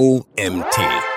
OMT.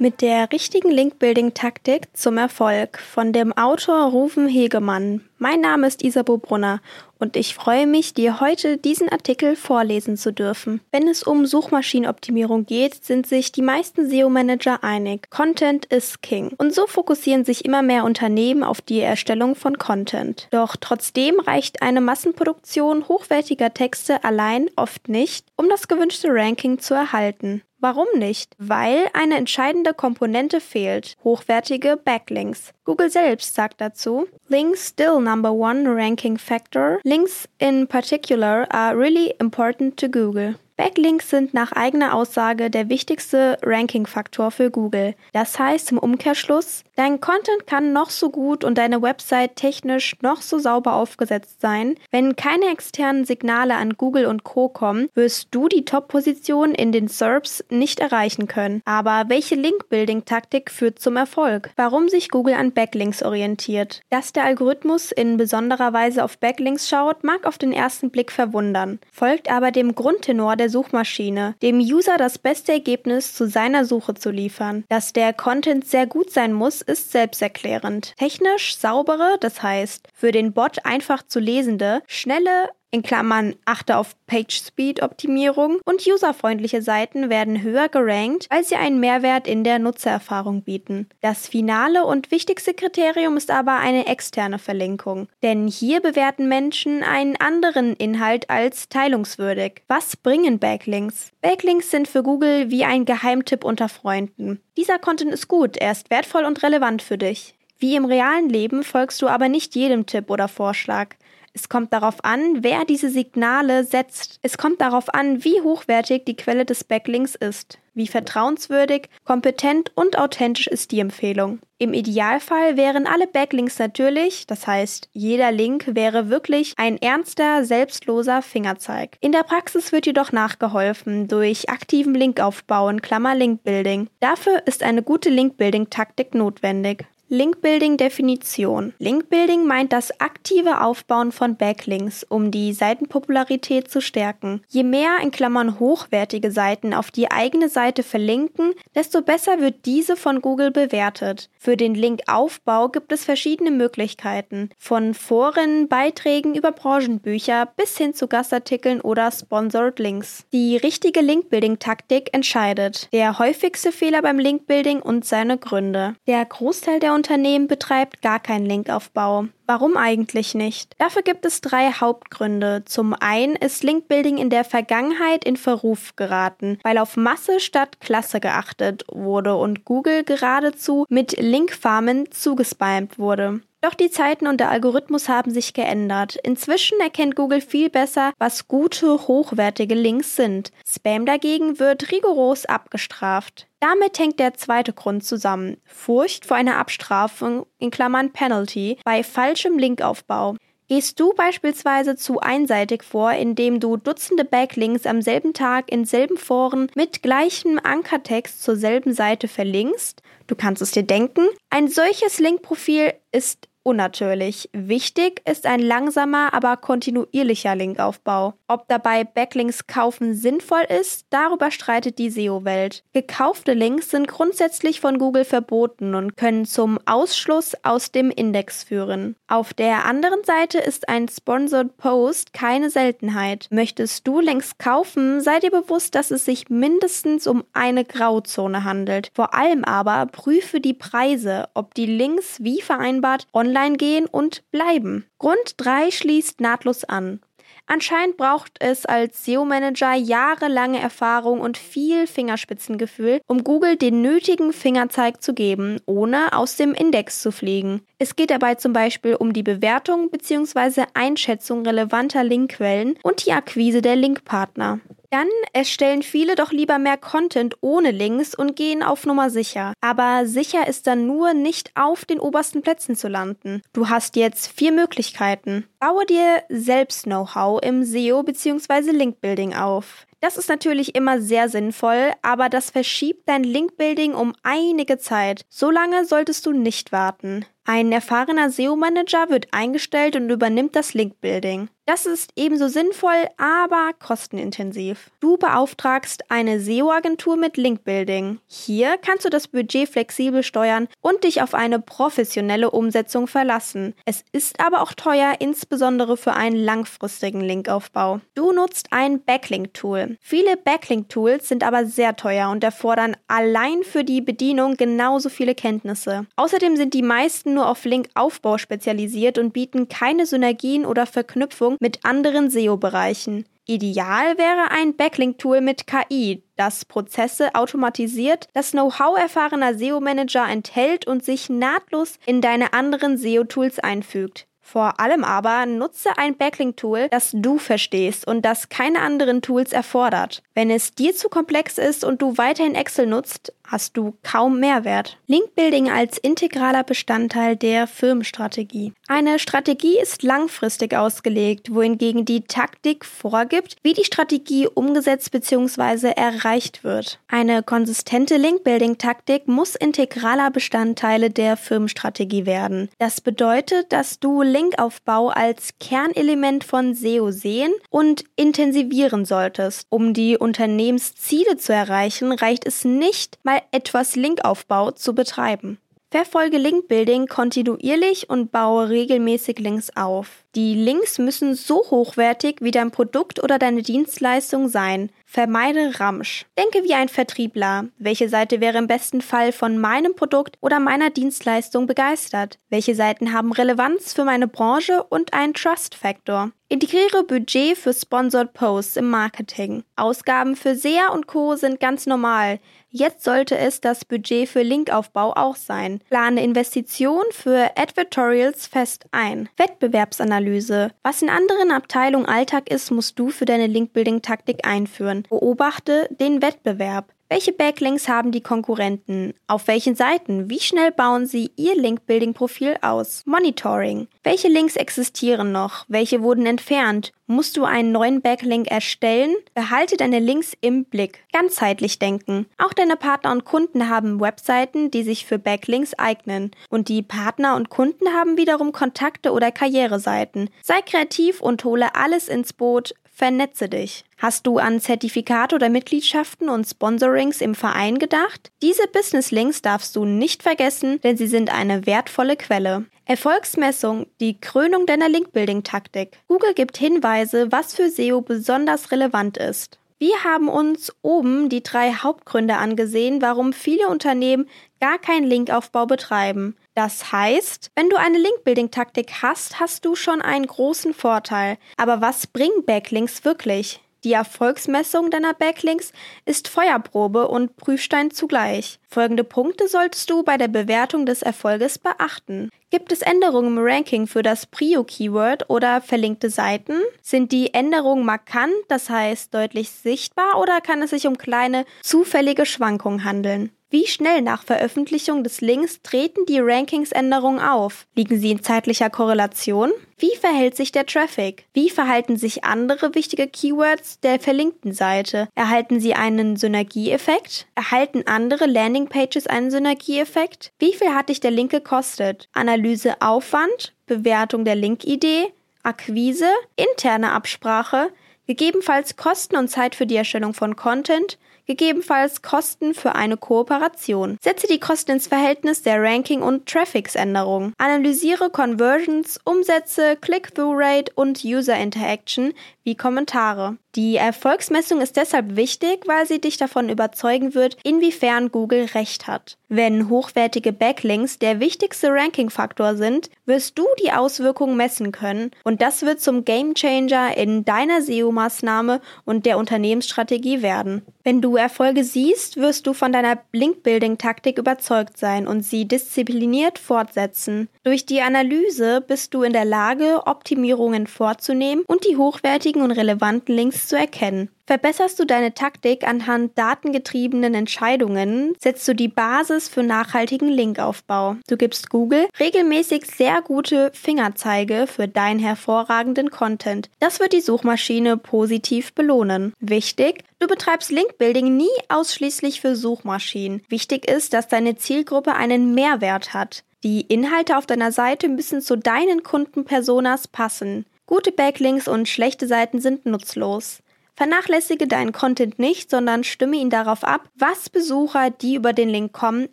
Mit der richtigen Link-Building-Taktik zum Erfolg von dem Autor Rufen Hegemann. Mein Name ist Isabo Brunner und ich freue mich, dir heute diesen Artikel vorlesen zu dürfen. Wenn es um Suchmaschinenoptimierung geht, sind sich die meisten SEO-Manager einig. Content is King. Und so fokussieren sich immer mehr Unternehmen auf die Erstellung von Content. Doch trotzdem reicht eine Massenproduktion hochwertiger Texte allein oft nicht, um das gewünschte Ranking zu erhalten. Warum nicht? Weil eine entscheidende Komponente fehlt, hochwertige Backlinks. Google selbst sagt dazu, Links still number one ranking factor. Links in particular are really important to Google. Backlinks sind nach eigener Aussage der wichtigste Ranking-Faktor für Google. Das heißt im Umkehrschluss, dein Content kann noch so gut und deine Website technisch noch so sauber aufgesetzt sein. Wenn keine externen Signale an Google und Co. kommen, wirst du die Top-Position in den SERPs nicht erreichen können. Aber welche Link-Building-Taktik führt zum Erfolg? Warum sich Google an Backlinks orientiert? Dass der Algorithmus in besonderer Weise auf Backlinks schaut, mag auf den ersten Blick verwundern, folgt aber dem Grundtenor der Suchmaschine, dem User das beste Ergebnis zu seiner Suche zu liefern. Dass der Content sehr gut sein muss, ist selbsterklärend. Technisch saubere, das heißt für den Bot einfach zu lesende, schnelle, in Klammern achte auf Page Speed Optimierung und userfreundliche Seiten werden höher gerankt, weil sie einen Mehrwert in der Nutzererfahrung bieten. Das finale und wichtigste Kriterium ist aber eine externe Verlinkung, denn hier bewerten Menschen einen anderen Inhalt als teilungswürdig. Was bringen Backlinks? Backlinks sind für Google wie ein Geheimtipp unter Freunden. Dieser Content ist gut, er ist wertvoll und relevant für dich. Wie im realen Leben folgst du aber nicht jedem Tipp oder Vorschlag. Es kommt darauf an, wer diese Signale setzt. Es kommt darauf an, wie hochwertig die Quelle des Backlinks ist. Wie vertrauenswürdig, kompetent und authentisch ist die Empfehlung. Im Idealfall wären alle Backlinks natürlich, das heißt, jeder Link wäre wirklich ein ernster, selbstloser Fingerzeig. In der Praxis wird jedoch nachgeholfen durch aktiven Linkaufbau in Klammer Linkbuilding. Dafür ist eine gute Linkbuilding-Taktik notwendig. Linkbuilding-Definition. Linkbuilding meint das aktive Aufbauen von Backlinks, um die Seitenpopularität zu stärken. Je mehr in Klammern hochwertige Seiten auf die eigene Seite verlinken, desto besser wird diese von Google bewertet. Für den Linkaufbau gibt es verschiedene Möglichkeiten, von Foren, Beiträgen über Branchenbücher bis hin zu Gastartikeln oder Sponsored Links. Die richtige Linkbuilding-Taktik entscheidet. Der häufigste Fehler beim Linkbuilding und seine Gründe. Der Großteil der Unternehmen betreibt gar keinen Linkaufbau. Warum eigentlich nicht? Dafür gibt es drei Hauptgründe. Zum einen ist Linkbuilding in der Vergangenheit in Verruf geraten, weil auf Masse statt Klasse geachtet wurde und Google geradezu mit Linkfarmen zugespammt wurde. Doch die Zeiten und der Algorithmus haben sich geändert. Inzwischen erkennt Google viel besser, was gute, hochwertige Links sind. Spam dagegen wird rigoros abgestraft. Damit hängt der zweite Grund zusammen. Furcht vor einer Abstrafung in Klammern Penalty bei falschem Linkaufbau. Gehst du beispielsweise zu einseitig vor, indem du Dutzende Backlinks am selben Tag in selben Foren mit gleichem Ankertext zur selben Seite verlinkst? Du kannst es dir denken. Ein solches Linkprofil ist unnatürlich. Wichtig ist ein langsamer, aber kontinuierlicher Linkaufbau. Ob dabei Backlinks kaufen sinnvoll ist, darüber streitet die SEO-Welt. Gekaufte Links sind grundsätzlich von Google verboten und können zum Ausschluss aus dem Index führen. Auf der anderen Seite ist ein Sponsored Post keine Seltenheit. Möchtest du Links kaufen, sei dir bewusst, dass es sich mindestens um eine Grauzone handelt. Vor allem aber prüfe die Preise, ob die Links wie vereinbart online online gehen und bleiben. Grund 3 schließt nahtlos an. Anscheinend braucht es als SEO-Manager jahrelange Erfahrung und viel Fingerspitzengefühl, um Google den nötigen Fingerzeig zu geben, ohne aus dem Index zu fliegen. Es geht dabei zum Beispiel um die Bewertung bzw. Einschätzung relevanter Linkquellen und die Akquise der Linkpartner. Dann erstellen viele doch lieber mehr Content ohne Links und gehen auf Nummer sicher. Aber sicher ist dann nur nicht auf den obersten Plätzen zu landen. Du hast jetzt vier Möglichkeiten. Baue dir selbst Know-how im SEO bzw. Linkbuilding auf. Das ist natürlich immer sehr sinnvoll, aber das verschiebt dein Linkbuilding um einige Zeit. So lange solltest du nicht warten. Ein erfahrener SEO-Manager wird eingestellt und übernimmt das Linkbuilding. Das ist ebenso sinnvoll, aber kostenintensiv. Du beauftragst eine SEO-Agentur mit Linkbuilding. Hier kannst du das Budget flexibel steuern und dich auf eine professionelle Umsetzung verlassen. Es ist aber auch teuer, insbesondere für einen langfristigen Linkaufbau. Du nutzt ein Backlink-Tool. Viele Backlink-Tools sind aber sehr teuer und erfordern allein für die Bedienung genauso viele Kenntnisse. Außerdem sind die meisten nur auf Linkaufbau spezialisiert und bieten keine Synergien oder Verknüpfung mit anderen SEO-Bereichen. Ideal wäre ein Backlink-Tool mit KI, das Prozesse automatisiert, das Know-how erfahrener SEO-Manager enthält und sich nahtlos in deine anderen SEO-Tools einfügt. Vor allem aber nutze ein Backlink-Tool, das du verstehst und das keine anderen Tools erfordert. Wenn es dir zu komplex ist und du weiterhin Excel nutzt, hast du kaum Mehrwert. Linkbuilding als integraler Bestandteil der Firmenstrategie. Eine Strategie ist langfristig ausgelegt, wohingegen die Taktik vorgibt, wie die Strategie umgesetzt bzw. erreicht wird. Eine konsistente Linkbuilding-Taktik muss integraler Bestandteile der Firmenstrategie werden. Das bedeutet, dass du Linkaufbau als Kernelement von SEO sehen und intensivieren solltest. Um die Unternehmensziele zu erreichen, reicht es nicht, mal etwas Linkaufbau zu betreiben. Verfolge Linkbuilding kontinuierlich und baue regelmäßig Links auf. Die Links müssen so hochwertig wie dein Produkt oder deine Dienstleistung sein. Vermeide Ramsch. Denke wie ein Vertriebler. Welche Seite wäre im besten Fall von meinem Produkt oder meiner Dienstleistung begeistert? Welche Seiten haben Relevanz für meine Branche und einen Trust Factor? Integriere Budget für Sponsored Posts im Marketing. Ausgaben für SEA und Co. sind ganz normal. Jetzt sollte es das Budget für Linkaufbau auch sein. Plane Investitionen für Advertorials fest ein. Wettbewerbsanalyse. Was in anderen Abteilungen Alltag ist, musst du für deine Linkbuilding-Taktik einführen. Beobachte den Wettbewerb. Welche Backlinks haben die Konkurrenten? Auf welchen Seiten? Wie schnell bauen sie ihr Link-Building-Profil aus? Monitoring. Welche Links existieren noch? Welche wurden entfernt? Musst du einen neuen Backlink erstellen? Behalte deine Links im Blick. Ganzheitlich denken. Auch deine Partner und Kunden haben Webseiten, die sich für Backlinks eignen. Und die Partner und Kunden haben wiederum Kontakte oder Karriereseiten. Sei kreativ und hole alles ins Boot. Vernetze dich. Hast du an Zertifikate oder Mitgliedschaften und Sponsorings im Verein gedacht? Diese Business Links darfst du nicht vergessen, denn sie sind eine wertvolle Quelle. Erfolgsmessung, die Krönung deiner Linkbuilding-Taktik. Google gibt Hinweise, was für SEO besonders relevant ist. Wir haben uns oben die drei Hauptgründe angesehen, warum viele Unternehmen gar keinen Linkaufbau betreiben. Das heißt, wenn du eine Linkbuilding-Taktik hast, hast du schon einen großen Vorteil. Aber was bringen Backlinks wirklich? Die Erfolgsmessung deiner Backlinks ist Feuerprobe und Prüfstein zugleich. Folgende Punkte solltest du bei der Bewertung des Erfolges beachten. Gibt es Änderungen im Ranking für das Prio-Keyword oder verlinkte Seiten? Sind die Änderungen markant, das heißt deutlich sichtbar, oder kann es sich um kleine, zufällige Schwankungen handeln? Wie schnell nach Veröffentlichung des Links treten die Rankingsänderungen auf? Liegen sie in zeitlicher Korrelation? Wie verhält sich der Traffic? Wie verhalten sich andere wichtige Keywords der verlinkten Seite? Erhalten sie einen Synergieeffekt? Erhalten andere Landingpages einen Synergieeffekt? Wie viel hat dich der Link gekostet? Analyse Aufwand, Bewertung der Linkidee, Akquise, interne Absprache, gegebenenfalls Kosten und Zeit für die Erstellung von Content, gegebenenfalls Kosten für eine Kooperation. Setze die Kosten ins Verhältnis der Ranking- und Traffics-Änderungen. Analysiere Conversions, Umsätze, Click-Through-Rate und User-Interaction wie Kommentare. Die Erfolgsmessung ist deshalb wichtig, weil sie dich davon überzeugen wird, inwiefern Google recht hat. Wenn hochwertige Backlinks der wichtigste Ranking-Faktor sind, wirst du die Auswirkungen messen können und das wird zum Gamechanger in deiner SEO-Maßnahme und der Unternehmensstrategie werden. Wenn du Erfolge siehst, wirst du von deiner Link-Building-Taktik überzeugt sein und sie diszipliniert fortsetzen. Durch die Analyse bist du in der Lage, Optimierungen vorzunehmen und die hochwertigen und relevanten Links zu erkennen. Verbesserst du deine Taktik anhand datengetriebenen Entscheidungen, setzt du die Basis für nachhaltigen Linkaufbau. Du gibst Google regelmäßig sehr gute Fingerzeige für deinen hervorragenden Content. Das wird die Suchmaschine positiv belohnen. Wichtig, du betreibst Linkbuilding nie ausschließlich für Suchmaschinen. Wichtig ist, dass deine Zielgruppe einen Mehrwert hat. Die Inhalte auf deiner Seite müssen zu deinen Kundenpersonas passen. Gute Backlinks und schlechte Seiten sind nutzlos. Vernachlässige deinen Content nicht, sondern stimme ihn darauf ab, was Besucher, die über den Link kommen,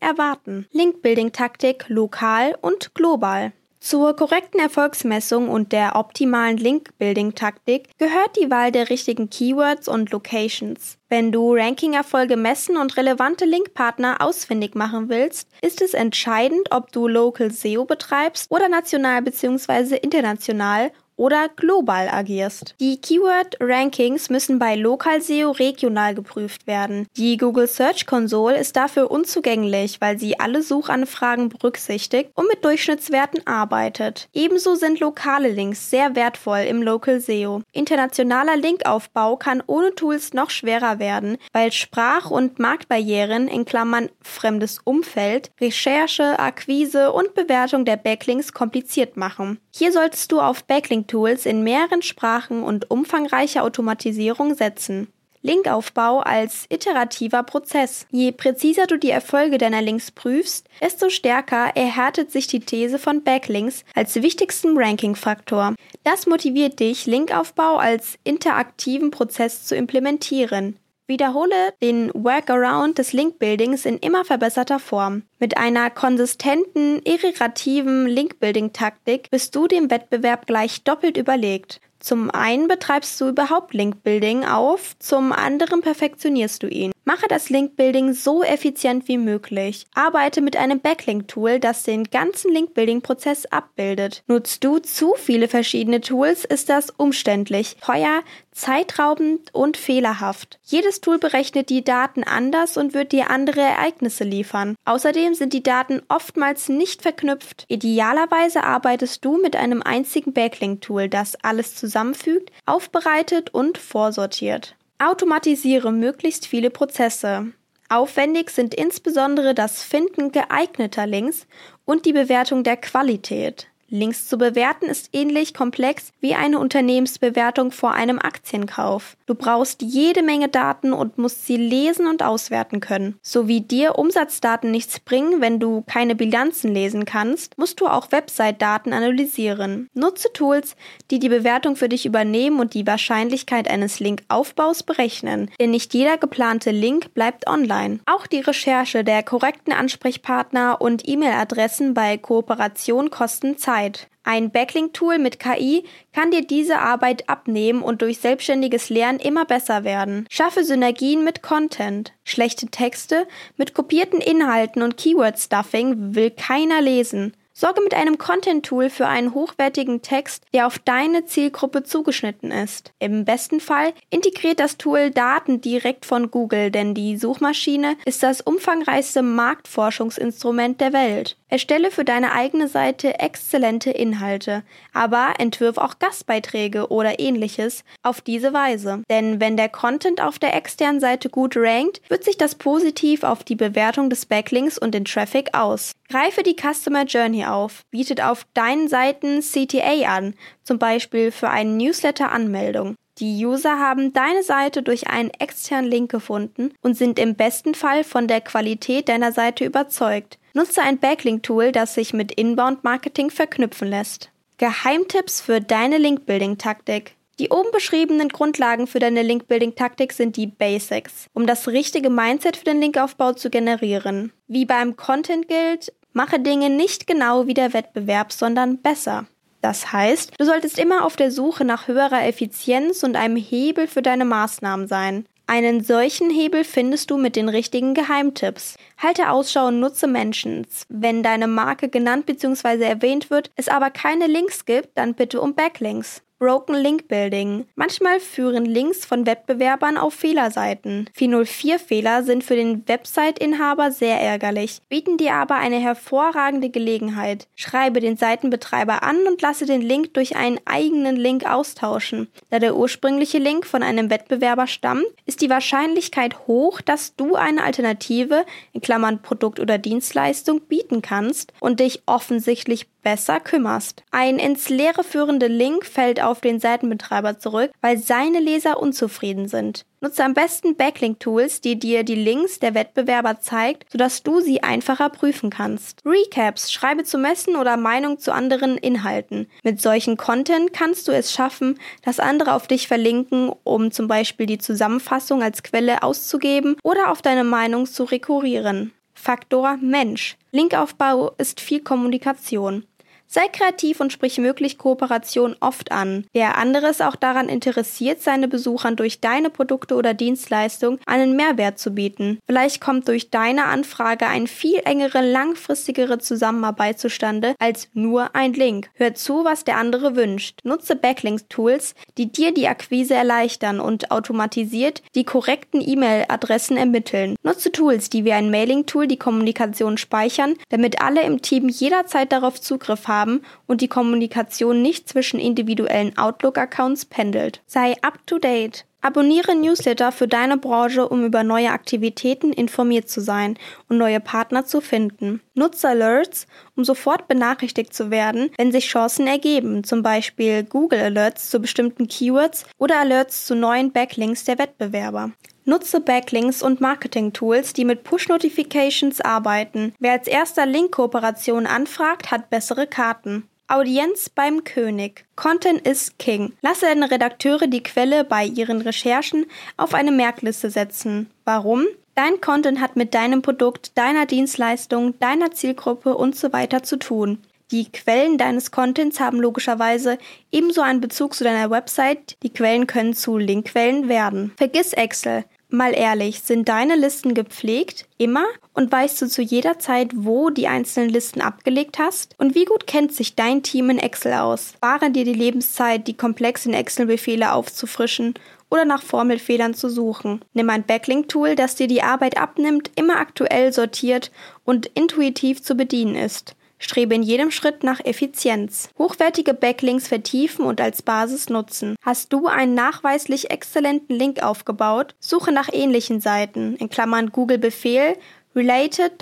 erwarten. Link-Building-Taktik lokal und global. Zur korrekten Erfolgsmessung und der optimalen Link-Building-Taktik gehört die Wahl der richtigen Keywords und Locations. Wenn du Ranking-Erfolge messen und relevante Linkpartner ausfindig machen willst, ist es entscheidend, ob du Local SEO betreibst oder national bzw. international oder global agierst. Die Keyword-Rankings müssen bei Lokal SEO regional geprüft werden. Die Google Search Console ist dafür unzugänglich, weil sie alle Suchanfragen berücksichtigt und mit Durchschnittswerten arbeitet. Ebenso sind lokale Links sehr wertvoll im Local SEO. Internationaler Linkaufbau kann ohne Tools noch schwerer werden, weil Sprach- und Marktbarrieren in Klammern fremdes Umfeld, Recherche, Akquise und Bewertung der Backlinks kompliziert machen. Hier solltest du auf Backlink-Tools in mehreren Sprachen und umfangreiche Automatisierung setzen. Linkaufbau als iterativer Prozess. Je präziser du die Erfolge deiner Links prüfst, desto stärker erhärtet sich die These von Backlinks als wichtigsten Ranking-Faktor. Das motiviert dich, Linkaufbau als interaktiven Prozess zu implementieren. Wiederhole den Workaround des Link-Buildings in immer verbesserter Form. Mit einer konsistenten, iterativen Link-Building-Taktik bist du dem Wettbewerb gleich doppelt überlegt. Zum einen betreibst du überhaupt Link-Building auf, zum anderen perfektionierst du ihn. Mache das Link-Building so effizient wie möglich. Arbeite mit einem Backlink-Tool, das den ganzen Link-Building-Prozess abbildet. Nutzt du zu viele verschiedene Tools, ist das umständlich, teuer, zeitraubend und fehlerhaft. Jedes Tool berechnet die Daten anders und wird dir andere Ereignisse liefern. Außerdem sind die Daten oftmals nicht verknüpft. Idealerweise arbeitest du mit einem einzigen Backlink-Tool, das alles zusammenfügt, aufbereitet und vorsortiert. Automatisiere möglichst viele Prozesse. Aufwendig sind insbesondere das Finden geeigneter Links und die Bewertung der Qualität. Links zu bewerten ist ähnlich komplex wie eine Unternehmensbewertung vor einem Aktienkauf. Du brauchst jede Menge Daten und musst sie lesen und auswerten können. So wie dir Umsatzdaten nichts bringen, wenn du keine Bilanzen lesen kannst, musst du auch Website-Daten analysieren. Nutze Tools, die die Bewertung für dich übernehmen und die Wahrscheinlichkeit eines Linkaufbaus berechnen. Denn nicht jeder geplante Link bleibt online. Auch die Recherche der korrekten Ansprechpartner und E-Mail-Adressen bei Kooperation kosten Zeit. Zeit. Ein Backlink-Tool mit KI kann dir diese Arbeit abnehmen und durch selbstständiges Lernen immer besser werden. Schaffe Synergien mit Content. Schlechte Texte mit kopierten Inhalten und Keyword-Stuffing will keiner lesen. Sorge mit einem Content-Tool für einen hochwertigen Text, der auf deine Zielgruppe zugeschnitten ist. Im besten Fall integriert das Tool Daten direkt von Google, denn die Suchmaschine ist das umfangreichste Marktforschungsinstrument der Welt. Erstelle für deine eigene Seite exzellente Inhalte, aber entwirf auch Gastbeiträge oder ähnliches auf diese Weise. Denn wenn der Content auf der externen Seite gut rankt, wird sich das positiv auf die Bewertung des Backlinks und den Traffic aus. Greife die Customer Journey auf, bietet auf deinen Seiten CTA an, zum Beispiel für eine Newsletter-Anmeldung. Die User haben deine Seite durch einen externen Link gefunden und sind im besten Fall von der Qualität deiner Seite überzeugt. Nutze ein Backlink-Tool, das sich mit Inbound-Marketing verknüpfen lässt. Geheimtipps für deine Link-Building-Taktik. Die oben beschriebenen Grundlagen für deine Link-Building-Taktik sind die Basics, um das richtige Mindset für den Linkaufbau zu generieren. Wie beim Content gilt, mache Dinge nicht genau wie der Wettbewerb, sondern besser. Das heißt, du solltest immer auf der Suche nach höherer Effizienz und einem Hebel für deine Maßnahmen sein. Einen solchen Hebel findest du mit den richtigen Geheimtipps. Halte Ausschau und nutze Mentions. Wenn deine Marke genannt bzw. erwähnt wird, es aber keine Links gibt, dann bitte um Backlinks. Broken Link Building. Manchmal führen Links von Wettbewerbern auf Fehlerseiten. 404-Fehler sind für den Website-Inhaber sehr ärgerlich, bieten dir aber eine hervorragende Gelegenheit. Schreibe den Seitenbetreiber an und lasse den Link durch einen eigenen Link austauschen. Da der ursprüngliche Link von einem Wettbewerber stammt, ist die Wahrscheinlichkeit hoch, dass du eine Alternative, in Klammern Produkt oder Dienstleistung, bieten kannst und dich offensichtlich besser kümmerst. Ein ins Leere führender Link fällt auf auf den Seitenbetreiber zurück, weil seine Leser unzufrieden sind. Nutze am besten Backlink-Tools, die dir die Links der Wettbewerber zeigt, sodass du sie einfacher prüfen kannst. Recaps, schreibe zu Messen oder Meinung zu anderen Inhalten. Mit solchen Content kannst du es schaffen, dass andere auf dich verlinken, um zum Beispiel die Zusammenfassung als Quelle auszugeben oder auf deine Meinung zu rekurrieren. Faktor Mensch. Linkaufbau ist viel Kommunikation. Sei kreativ und sprich möglich Kooperation oft an. Wer anderes auch daran interessiert, seine Besuchern durch deine Produkte oder Dienstleistung einen Mehrwert zu bieten. Vielleicht kommt durch deine Anfrage eine viel engere, langfristigere Zusammenarbeit zustande als nur ein Link. Hör zu, was der andere wünscht. Nutze Backlinks-Tools, die dir die Akquise erleichtern und automatisiert die korrekten E-Mail-Adressen ermitteln. Nutze Tools, die wie ein Mailing-Tool die Kommunikation speichern, damit alle im Team jederzeit darauf Zugriff haben haben und die Kommunikation nicht zwischen individuellen Outlook-Accounts pendelt. Sei up-to-date. Abonniere Newsletter für deine Branche, um über neue Aktivitäten informiert zu sein und neue Partner zu finden. Nutze Alerts, um sofort benachrichtigt zu werden, wenn sich Chancen ergeben, zum Beispiel Google Alerts zu bestimmten Keywords oder Alerts zu neuen Backlinks der Wettbewerber. Nutze Backlinks und Marketing-Tools, die mit Push-Notifications arbeiten. Wer als erster Link-Kooperation anfragt, hat bessere Karten. Audienz beim König. Content is King. Lasse deine Redakteure die Quelle bei ihren Recherchen auf eine Merkliste setzen. Warum? Dein Content hat mit deinem Produkt, deiner Dienstleistung, deiner Zielgruppe und so weiter zu tun. Die Quellen deines Contents haben logischerweise ebenso einen Bezug zu deiner Website. Die Quellen können zu Linkquellen werden. Vergiss Excel. Mal ehrlich, sind deine Listen gepflegt? Immer? Und weißt du zu jeder Zeit, wo die einzelnen Listen abgelegt hast? Und wie gut kennt sich dein Team in Excel aus? Sparen dir die Lebenszeit, die komplexen Excel-Befehle aufzufrischen oder nach Formelfehlern zu suchen. Nimm ein Backlink-Tool, das dir die Arbeit abnimmt, immer aktuell sortiert und intuitiv zu bedienen ist. Strebe in jedem Schritt nach Effizienz. Hochwertige Backlinks vertiefen und als Basis nutzen. Hast du einen nachweislich exzellenten Link aufgebaut? Suche nach ähnlichen Seiten, in Klammern Google Befehl related.xy.de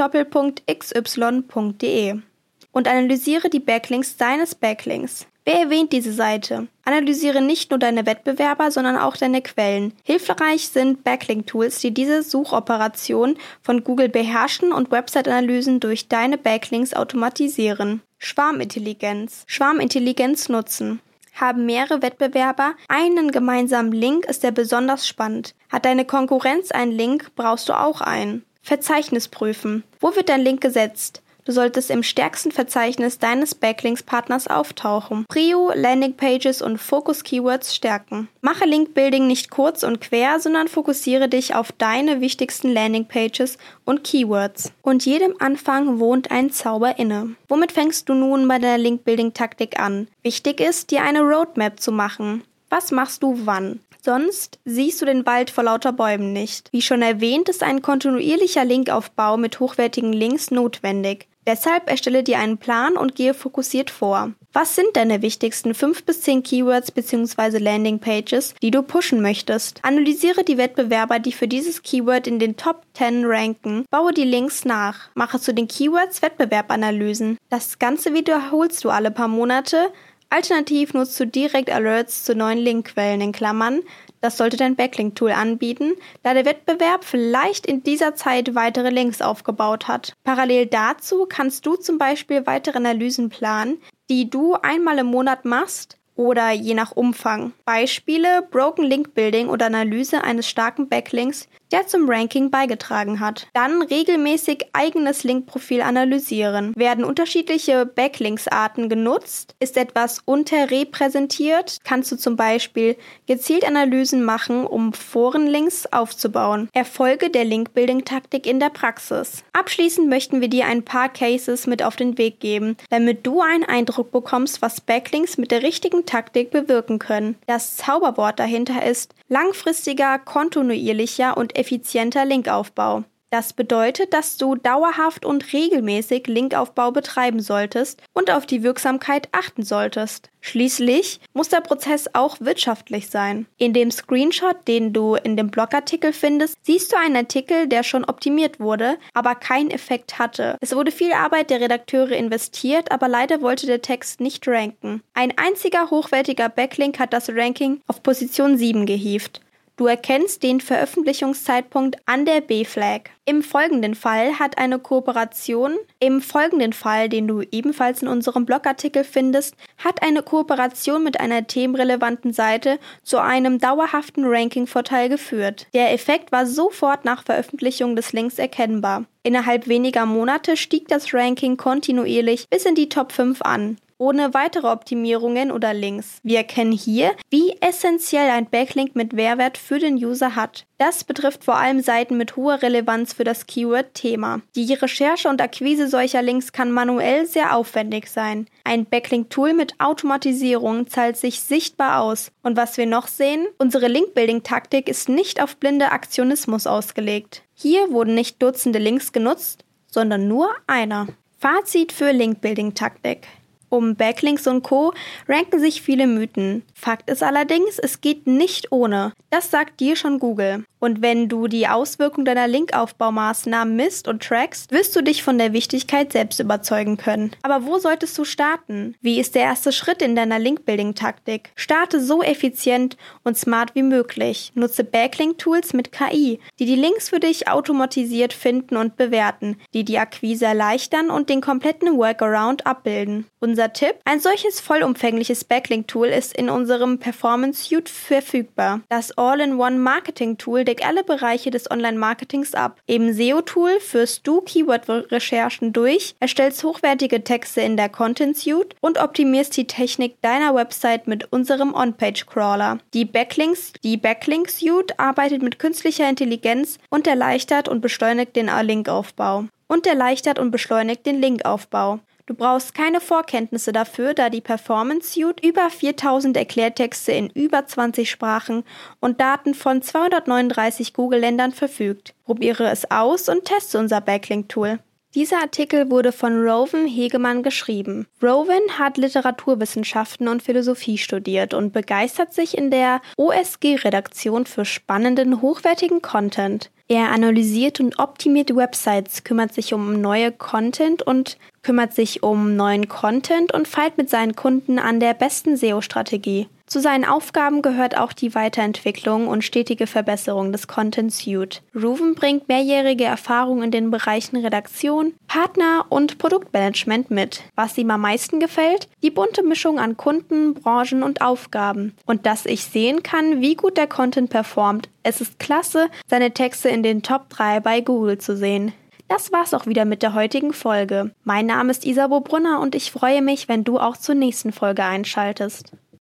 und analysiere die Backlinks deines Backlinks. Wer erwähnt diese Seite? Analysiere nicht nur deine Wettbewerber, sondern auch deine Quellen. Hilfreich sind Backlink-Tools, die diese Suchoperation von Google beherrschen und Website-Analysen durch deine Backlinks automatisieren. Schwarmintelligenz. Schwarmintelligenz nutzen. Haben mehrere Wettbewerber einen gemeinsamen Link, ist der besonders spannend. Hat deine Konkurrenz einen Link, brauchst du auch einen. Verzeichnis prüfen. Wo wird dein Link gesetzt? Du solltest im stärksten Verzeichnis deines Backlinks-Partners auftauchen. Prio, Landingpages und Fokus-Keywords stärken. Mache Linkbuilding nicht kurz und quer, sondern fokussiere dich auf deine wichtigsten Landingpages und Keywords. Und jedem Anfang wohnt ein Zauber inne. Womit fängst du nun bei der Linkbuilding-Taktik an? Wichtig ist, dir eine Roadmap zu machen. Was machst du wann? Sonst siehst du den Wald vor lauter Bäumen nicht. Wie schon erwähnt, ist ein kontinuierlicher Linkaufbau mit hochwertigen Links notwendig. Deshalb erstelle dir einen Plan und gehe fokussiert vor. Was sind deine wichtigsten 5 bis 10 Keywords bzw. Landingpages, die du pushen möchtest? Analysiere die Wettbewerber, die für dieses Keyword in den Top 10 ranken. Baue die Links nach. Mache zu den Keywords Wettbewerbanalysen. Das Ganze wiederholst du alle paar Monate. Alternativ nutzt du direkt Alerts zu neuen Linkquellen in Klammern, das sollte dein Backlink-Tool anbieten, da der Wettbewerb vielleicht in dieser Zeit weitere Links aufgebaut hat. Parallel dazu kannst du zum Beispiel weitere Analysen planen, die du einmal im Monat machst oder je nach Umfang. Beispiele Broken Link Building oder Analyse eines starken Backlinks, der zum Ranking beigetragen hat. Dann regelmäßig eigenes Linkprofil analysieren. Werden unterschiedliche Backlinks-Arten genutzt? Ist etwas unterrepräsentiert? Kannst du zum Beispiel gezielt Analysen machen, um Forenlinks aufzubauen. Erfolge der Link-Building-Taktik in der Praxis. Abschließend möchten wir dir ein paar Cases mit auf den Weg geben, damit du einen Eindruck bekommst, was Backlinks mit der richtigen Taktik bewirken können. Das Zauberwort dahinter ist langfristiger, kontinuierlicher und effizienter Linkaufbau. Das bedeutet, dass du dauerhaft und regelmäßig Linkaufbau betreiben solltest und auf die Wirksamkeit achten solltest. Schließlich muss der Prozess auch wirtschaftlich sein. In dem Screenshot, den du in dem Blogartikel findest, siehst du einen Artikel, der schon optimiert wurde, aber keinen Effekt hatte. Es wurde viel Arbeit der Redakteure investiert, aber leider wollte der Text nicht ranken. Ein einziger hochwertiger Backlink hat das Ranking auf Position 7 gehievt. Du erkennst den Veröffentlichungszeitpunkt an der B-Flag. Im folgenden Fall hat eine Kooperation, im folgenden Fall, den du ebenfalls in unserem Blogartikel findest, hat eine Kooperation mit einer themenrelevanten Seite zu einem dauerhaften Ranking-Vorteil geführt. Der Effekt war sofort nach Veröffentlichung des Links erkennbar. Innerhalb weniger Monate stieg das Ranking kontinuierlich bis in die Top 5 an ohne weitere Optimierungen oder Links. Wir erkennen hier, wie essentiell ein Backlink mit Mehrwert für den User hat. Das betrifft vor allem Seiten mit hoher Relevanz für das Keyword-Thema. Die Recherche und Akquise solcher Links kann manuell sehr aufwendig sein. Ein Backlink-Tool mit Automatisierung zahlt sich sichtbar aus. Und was wir noch sehen? Unsere Link-Building-Taktik ist nicht auf blinde Aktionismus ausgelegt. Hier wurden nicht Dutzende Links genutzt, sondern nur einer. Fazit für Link-Building-Taktik. Um Backlinks und Co. ranken sich viele Mythen. Fakt ist allerdings, es geht nicht ohne. Das sagt dir schon Google. Und wenn du die Auswirkung deiner Linkaufbaumaßnahmen misst und trackst, wirst du dich von der Wichtigkeit selbst überzeugen können. Aber wo solltest du starten? Wie ist der erste Schritt in deiner Link-Building-Taktik? Starte so effizient und smart wie möglich. Nutze Backlink-Tools mit KI, die die Links für dich automatisiert finden und bewerten, die die Akquise erleichtern und den kompletten Workaround abbilden. Unser Tipp? Ein solches vollumfängliches Backlink-Tool ist in unserem Performance Suite verfügbar. Das All-in-One-Marketing-Tool deckt alle Bereiche des Online-Marketings ab. Im SEO-Tool führst du Keyword-Recherchen durch, erstellst hochwertige Texte in der Content Suite und optimierst die Technik deiner Website mit unserem On-Page-Crawler. Die Backlinks, die Backlink Suite arbeitet mit künstlicher Intelligenz und erleichtert und beschleunigt den Linkaufbau. Und erleichtert und beschleunigt den Linkaufbau. Du brauchst keine Vorkenntnisse dafür, da die Performance Suite über 4000 Erklärtexte in über 20 Sprachen und Daten von 239 Google-Ländern verfügt. Probiere es aus und teste unser Backlink-Tool. Dieser Artikel wurde von Rowan Hegemann geschrieben. Rowan hat Literaturwissenschaften und Philosophie studiert und begeistert sich in der OSG-Redaktion für spannenden, hochwertigen Content. Er analysiert und optimiert Websites, kümmert sich um neue Content und kümmert sich um neuen Content und feilt mit seinen Kunden an der besten SEO-Strategie. Zu seinen Aufgaben gehört auch die Weiterentwicklung und stetige Verbesserung des Content Suite. Ruven bringt mehrjährige Erfahrung in den Bereichen Redaktion, Partner und Produktmanagement mit. Was ihm am meisten gefällt? Die bunte Mischung an Kunden, Branchen und Aufgaben. Und dass ich sehen kann, wie gut der Content performt. Es ist klasse, seine Texte in den Top 3 bei Google zu sehen. Das war's auch wieder mit der heutigen Folge. Mein Name ist Isabo Brunner und ich freue mich, wenn du auch zur nächsten Folge einschaltest.